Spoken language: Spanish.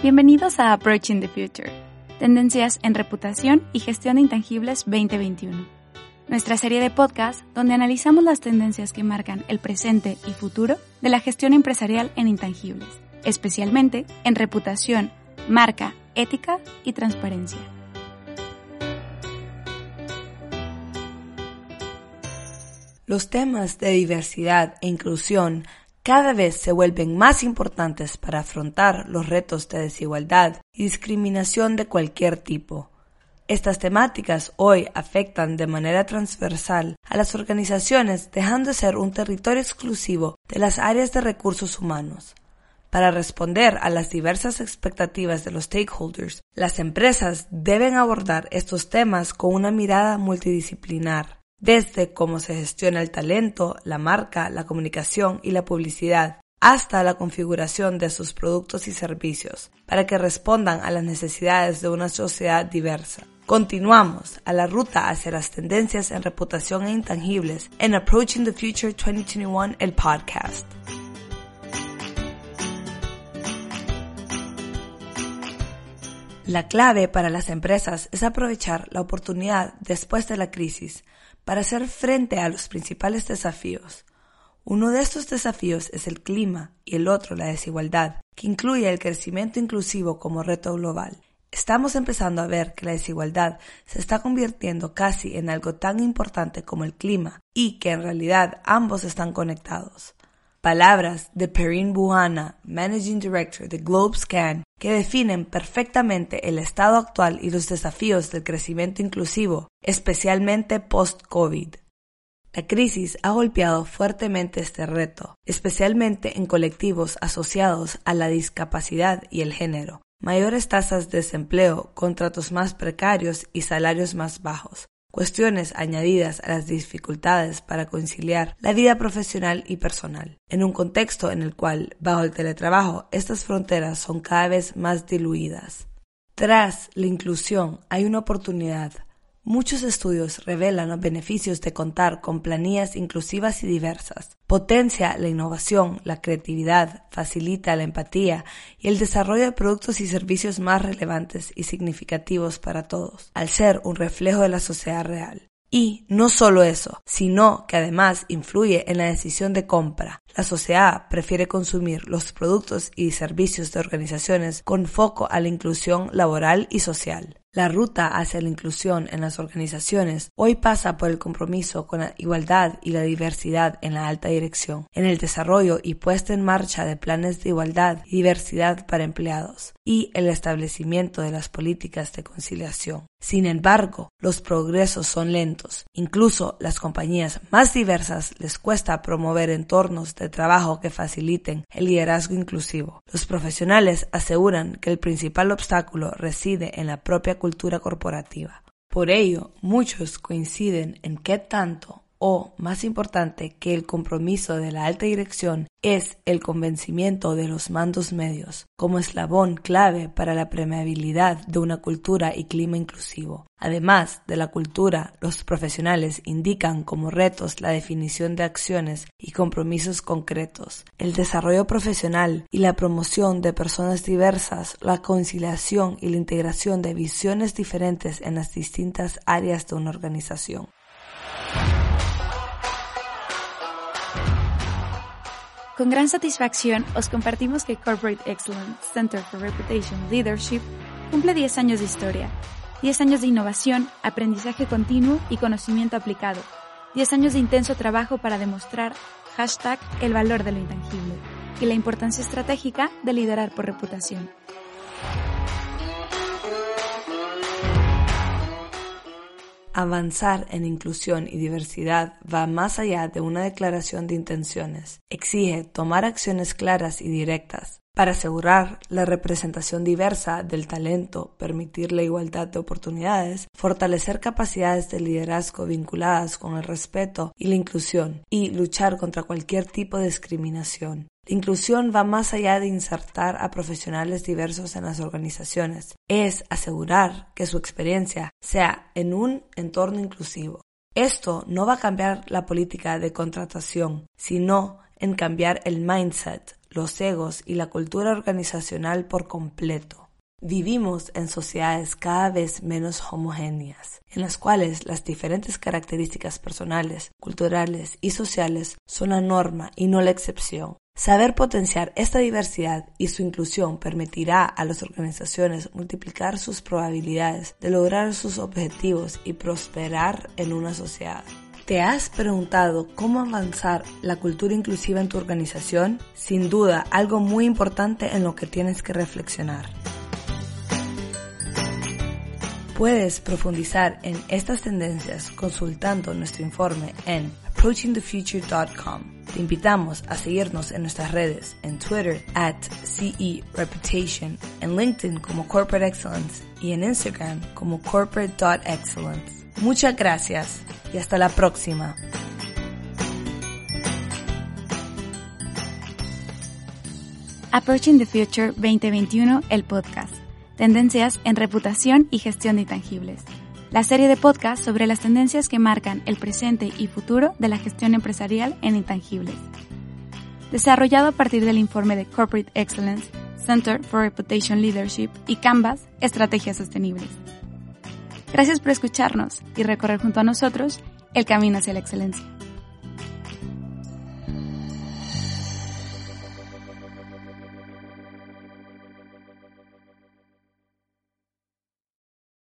Bienvenidos a Approaching the Future, Tendencias en Reputación y Gestión de Intangibles 2021. Nuestra serie de podcast donde analizamos las tendencias que marcan el presente y futuro de la gestión empresarial en intangibles, especialmente en reputación, marca, ética y transparencia. Los temas de diversidad e inclusión cada vez se vuelven más importantes para afrontar los retos de desigualdad y discriminación de cualquier tipo. Estas temáticas hoy afectan de manera transversal a las organizaciones dejando de ser un territorio exclusivo de las áreas de recursos humanos. Para responder a las diversas expectativas de los stakeholders, las empresas deben abordar estos temas con una mirada multidisciplinar desde cómo se gestiona el talento, la marca, la comunicación y la publicidad, hasta la configuración de sus productos y servicios, para que respondan a las necesidades de una sociedad diversa. Continuamos a la ruta hacia las tendencias en reputación e intangibles en Approaching the Future 2021, el podcast. La clave para las empresas es aprovechar la oportunidad después de la crisis para hacer frente a los principales desafíos. Uno de estos desafíos es el clima y el otro la desigualdad, que incluye el crecimiento inclusivo como reto global. Estamos empezando a ver que la desigualdad se está convirtiendo casi en algo tan importante como el clima y que en realidad ambos están conectados. Palabras de Perrine Buhana, Managing Director de GlobeScan, que definen perfectamente el estado actual y los desafíos del crecimiento inclusivo, especialmente post-COVID. La crisis ha golpeado fuertemente este reto, especialmente en colectivos asociados a la discapacidad y el género, mayores tasas de desempleo, contratos más precarios y salarios más bajos, cuestiones añadidas a las dificultades para conciliar la vida profesional y personal, en un contexto en el cual, bajo el teletrabajo, estas fronteras son cada vez más diluidas. Tras la inclusión hay una oportunidad Muchos estudios revelan los beneficios de contar con planillas inclusivas y diversas. Potencia la innovación, la creatividad, facilita la empatía y el desarrollo de productos y servicios más relevantes y significativos para todos, al ser un reflejo de la sociedad real. Y no solo eso, sino que además influye en la decisión de compra. La sociedad prefiere consumir los productos y servicios de organizaciones con foco a la inclusión laboral y social. La ruta hacia la inclusión en las organizaciones hoy pasa por el compromiso con la igualdad y la diversidad en la alta dirección, en el desarrollo y puesta en marcha de planes de igualdad y diversidad para empleados, y el establecimiento de las políticas de conciliación. Sin embargo, los progresos son lentos. Incluso las compañías más diversas les cuesta promover entornos de trabajo que faciliten el liderazgo inclusivo. Los profesionales aseguran que el principal obstáculo reside en la propia cultura cultura corporativa. Por ello, muchos coinciden en que tanto o, más importante que el compromiso de la alta dirección, es el convencimiento de los mandos medios, como eslabón clave para la permeabilidad de una cultura y clima inclusivo. Además de la cultura, los profesionales indican como retos la definición de acciones y compromisos concretos, el desarrollo profesional y la promoción de personas diversas, la conciliación y la integración de visiones diferentes en las distintas áreas de una organización. Con gran satisfacción os compartimos que Corporate Excellence Center for Reputation Leadership cumple 10 años de historia, 10 años de innovación, aprendizaje continuo y conocimiento aplicado, 10 años de intenso trabajo para demostrar hashtag el valor de lo intangible y la importancia estratégica de liderar por reputación. Avanzar en inclusión y diversidad va más allá de una declaración de intenciones. Exige tomar acciones claras y directas para asegurar la representación diversa del talento, permitir la igualdad de oportunidades, fortalecer capacidades de liderazgo vinculadas con el respeto y la inclusión y luchar contra cualquier tipo de discriminación. La inclusión va más allá de insertar a profesionales diversos en las organizaciones. Es asegurar que su experiencia sea en un entorno inclusivo. Esto no va a cambiar la política de contratación, sino en cambiar el mindset, los egos y la cultura organizacional por completo. Vivimos en sociedades cada vez menos homogéneas, en las cuales las diferentes características personales, culturales y sociales son la norma y no la excepción. Saber potenciar esta diversidad y su inclusión permitirá a las organizaciones multiplicar sus probabilidades de lograr sus objetivos y prosperar en una sociedad. ¿Te has preguntado cómo avanzar la cultura inclusiva en tu organización? Sin duda, algo muy importante en lo que tienes que reflexionar. Puedes profundizar en estas tendencias consultando nuestro informe en approachingthefuture.com. Te invitamos a seguirnos en nuestras redes, en Twitter at CE Reputation, en LinkedIn como Corporate Excellence y en Instagram como corporate.excellence. Muchas gracias y hasta la próxima. Approaching the Future 2021, el podcast. Tendencias en reputación y gestión de intangibles la serie de podcast sobre las tendencias que marcan el presente y futuro de la gestión empresarial en intangibles. Desarrollado a partir del informe de Corporate Excellence, Center for Reputation Leadership y Canvas, Estrategias Sostenibles. Gracias por escucharnos y recorrer junto a nosotros el camino hacia la excelencia.